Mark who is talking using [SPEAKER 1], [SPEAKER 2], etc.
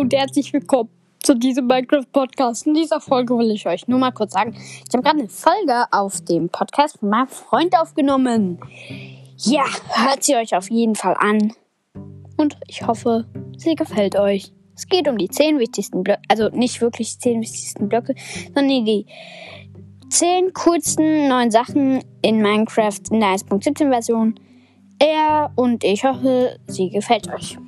[SPEAKER 1] und herzlich willkommen zu diesem Minecraft-Podcast. In dieser Folge will ich euch nur mal kurz sagen, ich habe gerade eine Folge auf dem Podcast von meinem Freund aufgenommen. Ja, hört sie euch auf jeden Fall an. Und ich hoffe, sie gefällt euch. Es geht um die 10 wichtigsten Blöcke, also nicht wirklich 10 wichtigsten Blöcke, sondern die 10 coolsten neuen Sachen in Minecraft in der 1.17 Version. Er und ich hoffe, sie gefällt euch.